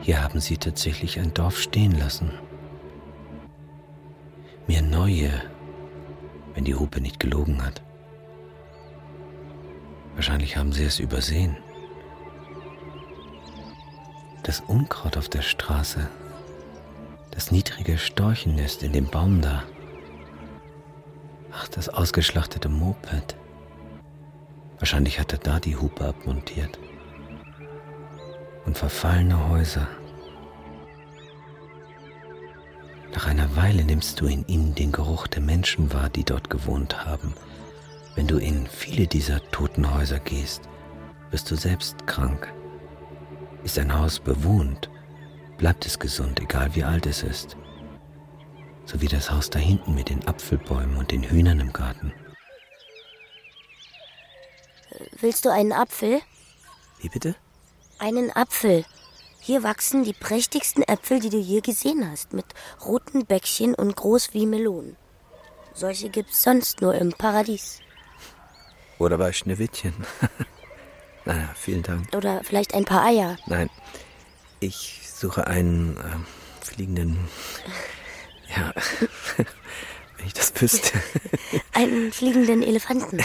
S2: Hier haben sie tatsächlich ein Dorf stehen lassen. Mehr neue, wenn die Hupe nicht gelogen hat. Wahrscheinlich haben sie es übersehen. Das Unkraut auf der Straße, das niedrige Storchennest in dem Baum da. Ach, das ausgeschlachtete Moped. Wahrscheinlich hat er da die Hupe abmontiert. Und verfallene Häuser. Nach einer Weile nimmst du in ihnen den Geruch der Menschen wahr, die dort gewohnt haben – wenn du in viele dieser toten Häuser gehst, wirst du selbst krank. Ist ein Haus bewohnt, bleibt es gesund, egal wie alt es ist. So wie das Haus da hinten mit den Apfelbäumen und den Hühnern im Garten.
S4: Willst du einen Apfel?
S2: Wie bitte?
S4: Einen Apfel. Hier wachsen die prächtigsten Äpfel, die du je gesehen hast, mit roten Bäckchen und groß wie Melonen. Solche gibt's sonst nur im Paradies.
S2: Oder bei Schneewittchen. naja, vielen Dank.
S4: Oder vielleicht ein paar Eier.
S2: Nein, ich suche einen äh, fliegenden. Ja,
S13: wenn ich das wüsste.
S4: Einen fliegenden Elefanten.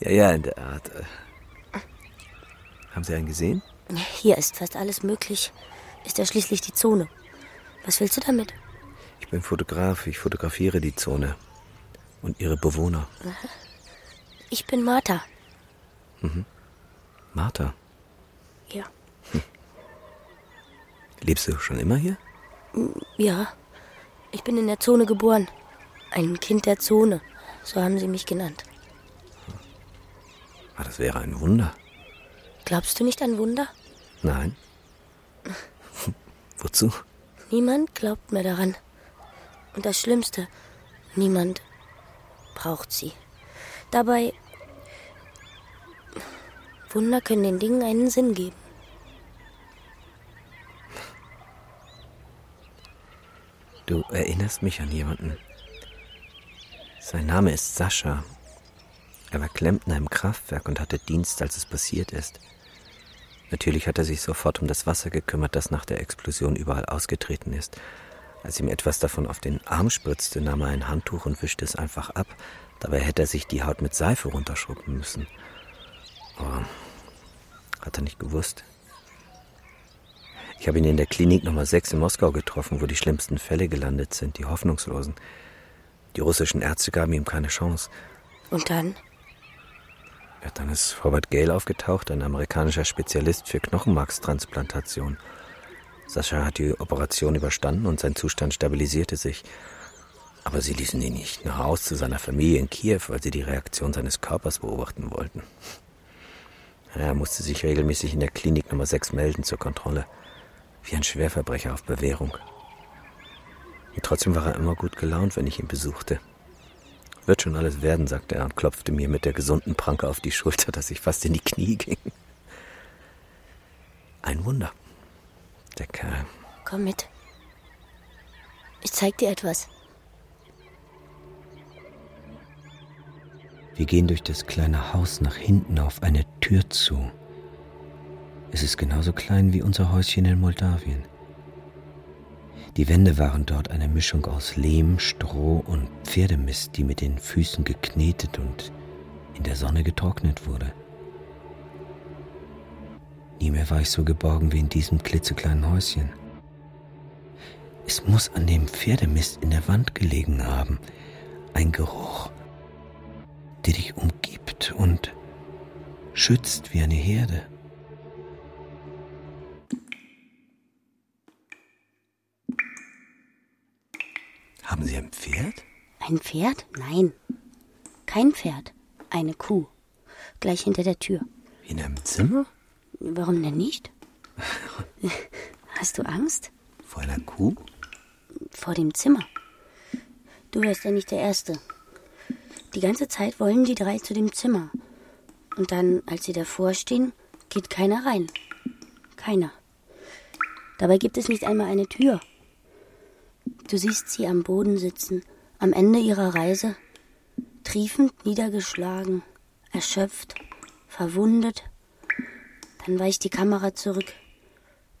S13: ja, ja, in der Art. Haben Sie einen gesehen?
S4: Hier ist fast alles möglich. Ist ja schließlich die Zone. Was willst du damit?
S13: Ich bin Fotograf. Ich fotografiere die Zone. Und ihre Bewohner.
S4: Ich bin Martha.
S13: Mhm. Martha?
S4: Ja.
S13: Hm. Lebst du schon immer hier?
S4: Ja. Ich bin in der Zone geboren. Ein Kind der Zone. So haben sie mich genannt.
S13: Ah, das wäre ein Wunder.
S4: Glaubst du nicht an Wunder?
S13: Nein. Wozu?
S4: Niemand glaubt mehr daran. Und das Schlimmste, niemand braucht sie. Dabei, Wunder können den Dingen einen Sinn geben.
S13: Du erinnerst mich an jemanden. Sein Name ist Sascha. Er war Klempner im Kraftwerk und hatte Dienst, als es passiert ist. Natürlich hat er sich sofort um das Wasser gekümmert, das nach der Explosion überall ausgetreten ist. Als ihm etwas davon auf den Arm spritzte, nahm er ein Handtuch und wischte es einfach ab. Dabei hätte er sich die Haut mit Seife runterschrubben müssen. Aber hat er nicht gewusst. Ich habe ihn in der Klinik Nummer 6 in Moskau getroffen, wo die schlimmsten Fälle gelandet sind, die hoffnungslosen. Die russischen Ärzte gaben ihm keine Chance.
S4: Und dann?
S13: Ja, dann ist Robert Gale aufgetaucht, ein amerikanischer Spezialist für Knochenmarkstransplantation. Sascha hat die Operation überstanden und sein Zustand stabilisierte sich. Aber sie ließen ihn nicht nach Haus zu seiner Familie in Kiew, weil sie die Reaktion seines Körpers beobachten wollten. Er musste sich regelmäßig in der Klinik Nummer 6 melden zur Kontrolle. Wie ein Schwerverbrecher auf Bewährung. Und trotzdem war er immer gut gelaunt, wenn ich ihn besuchte. Wird schon alles werden, sagte er und klopfte mir mit der gesunden Pranke auf die Schulter, dass ich fast in die Knie ging. Ein Wunder. Der Kerl.
S4: Komm mit. Ich zeig dir etwas.
S2: Wir gehen durch das kleine Haus nach hinten auf eine Tür zu. Es ist genauso klein wie unser Häuschen in Moldawien. Die Wände waren dort eine Mischung aus Lehm, Stroh und Pferdemist, die mit den Füßen geknetet und in der Sonne getrocknet wurde. Nie mehr war ich so geborgen wie in diesem klitzekleinen Häuschen. Es muss an dem Pferdemist in der Wand gelegen haben. Ein Geruch, der dich umgibt und schützt wie eine Herde.
S13: Haben Sie ein Pferd?
S4: Ein Pferd? Nein. Kein Pferd. Eine Kuh. Gleich hinter der Tür.
S13: In einem Zimmer?
S4: Warum denn nicht? Hast du Angst?
S13: Vor einer Kuh?
S4: Vor dem Zimmer. Du wärst ja nicht der Erste. Die ganze Zeit wollen die drei zu dem Zimmer. Und dann, als sie davor stehen, geht keiner rein. Keiner. Dabei gibt es nicht einmal eine Tür. Du siehst sie am Boden sitzen, am Ende ihrer Reise, triefend niedergeschlagen, erschöpft, verwundet. Dann weicht die Kamera zurück,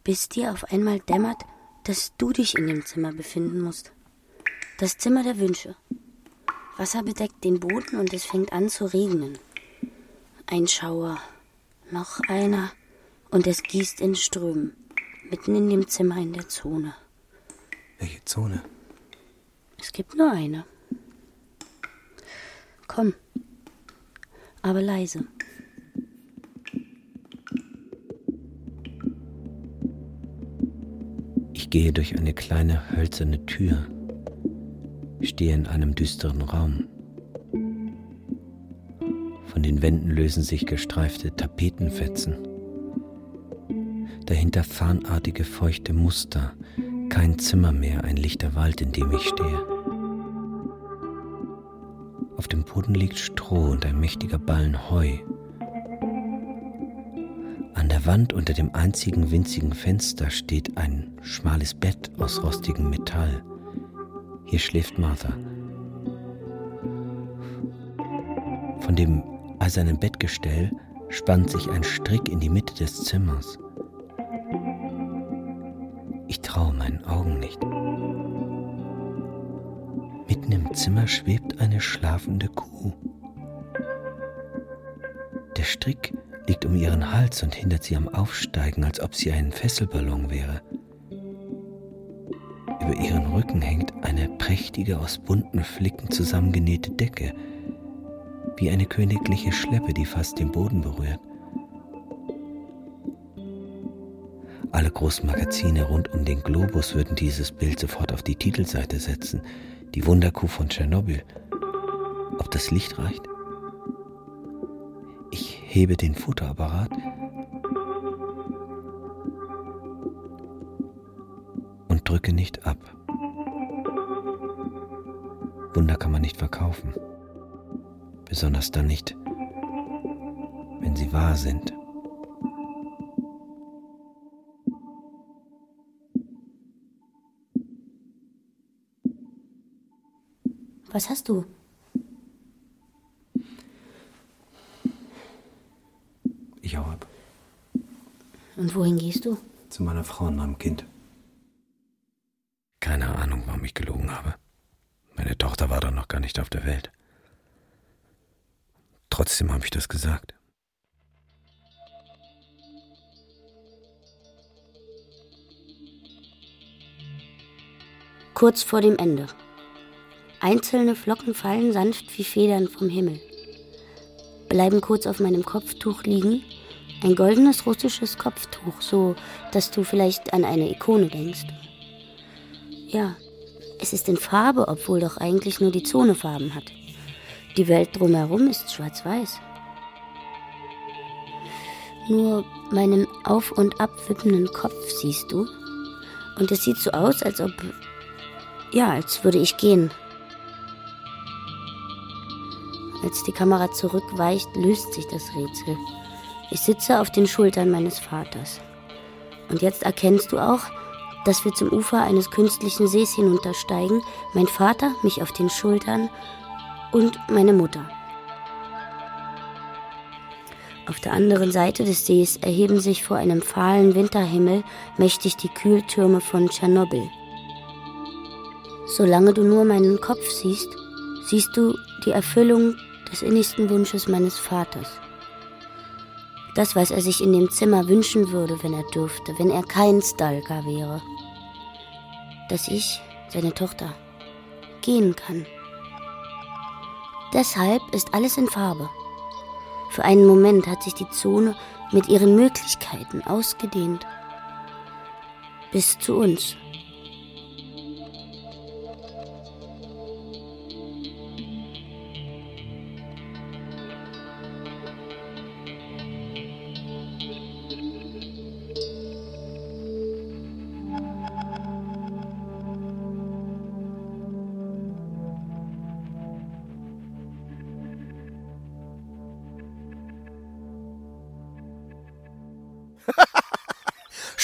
S4: bis dir auf einmal dämmert, dass du dich in dem Zimmer befinden musst. Das Zimmer der Wünsche. Wasser bedeckt den Boden und es fängt an zu regnen. Ein Schauer, noch einer und es gießt in Strömen, mitten in dem Zimmer in der Zone.
S13: Welche Zone?
S4: Es gibt nur eine. Komm, aber leise.
S2: Ich gehe durch eine kleine hölzerne Tür, stehe in einem düsteren Raum. Von den Wänden lösen sich gestreifte Tapetenfetzen. Dahinter fahnartige feuchte Muster, kein Zimmer mehr, ein lichter Wald, in dem ich stehe. Auf dem Boden liegt Stroh und ein mächtiger Ballen Heu. An der Wand unter dem einzigen winzigen Fenster steht ein schmales Bett aus rostigem Metall. Hier schläft Martha. Von dem eisernen Bettgestell spannt sich ein Strick in die Mitte des Zimmers. Ich traue meinen Augen nicht. Mitten im Zimmer schwebt eine schlafende Kuh. Der Strick liegt um ihren Hals und hindert sie am Aufsteigen, als ob sie ein Fesselballon wäre. Über ihren Rücken hängt eine prächtige, aus bunten Flicken zusammengenähte Decke, wie eine königliche Schleppe, die fast den Boden berührt. Alle großen Magazine rund um den Globus würden dieses Bild sofort auf die Titelseite setzen. Die Wunderkuh von Tschernobyl. Ob das Licht reicht? Ich hebe den Fotoapparat drücke nicht ab. Wunder kann man nicht verkaufen. Besonders dann nicht, wenn sie wahr sind.
S4: Was hast du?
S2: Ich hau ab.
S4: Und wohin gehst du?
S2: Zu meiner Frau und meinem Kind. Keine Ahnung, habe. Meine Tochter war doch noch gar nicht auf der Welt. Trotzdem habe ich das gesagt.
S4: Kurz vor dem Ende. Einzelne Flocken fallen sanft wie Federn vom Himmel, bleiben kurz auf meinem Kopftuch liegen, ein goldenes russisches Kopftuch, so dass du vielleicht an eine Ikone denkst. Ja, es ist in Farbe, obwohl doch eigentlich nur die Zone Farben hat. Die Welt drumherum ist schwarz-weiß. Nur meinen auf und ab wippenden Kopf siehst du. Und es sieht so aus, als ob. Ja, als würde ich gehen. Als die Kamera zurückweicht, löst sich das Rätsel. Ich sitze auf den Schultern meines Vaters. Und jetzt erkennst du auch, dass wir zum Ufer eines künstlichen Sees hinuntersteigen, mein Vater mich auf den Schultern und meine Mutter. Auf der anderen Seite des Sees erheben sich vor einem fahlen Winterhimmel mächtig die Kühltürme von Tschernobyl. Solange du nur meinen Kopf siehst, siehst du die Erfüllung des innigsten Wunsches meines Vaters. Das, was er sich in dem Zimmer wünschen würde, wenn er dürfte, wenn er kein Stalker wäre. Dass ich, seine Tochter, gehen kann. Deshalb ist alles in Farbe. Für einen Moment hat sich die Zone mit ihren Möglichkeiten ausgedehnt. Bis zu uns.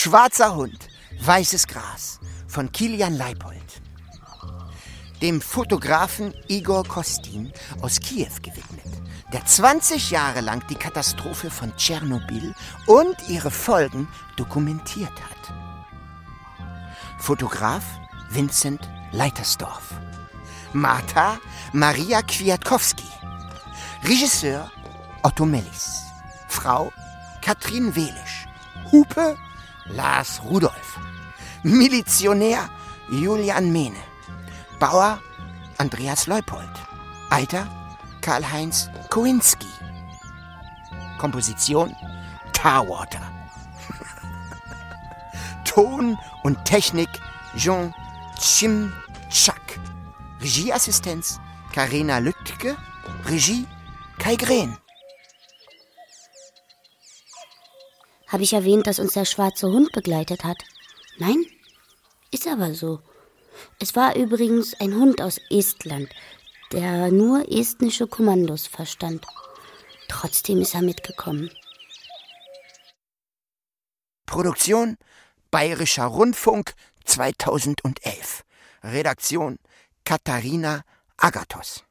S3: Schwarzer Hund, weißes Gras von Kilian Leipold. Dem Fotografen Igor Kostin aus Kiew gewidmet, der 20 Jahre lang die Katastrophe von Tschernobyl und ihre Folgen dokumentiert hat. Fotograf Vincent Leitersdorf. Martha Maria Kwiatkowski. Regisseur Otto Mellis. Frau Katrin Welisch. Hupe Lars Rudolf. Milizionär Julian Mehne. Bauer Andreas Leupold. Alter Karl-Heinz Kowinski. Komposition Tarwater. Ton und Technik Jean Chimchak. Regieassistenz Karina Lüttke. Regie Kai Green.
S4: Habe ich erwähnt, dass uns der schwarze Hund begleitet hat? Nein? Ist aber so. Es war übrigens ein Hund aus Estland, der nur estnische Kommandos verstand. Trotzdem ist er mitgekommen.
S3: Produktion Bayerischer Rundfunk 2011. Redaktion Katharina Agathos.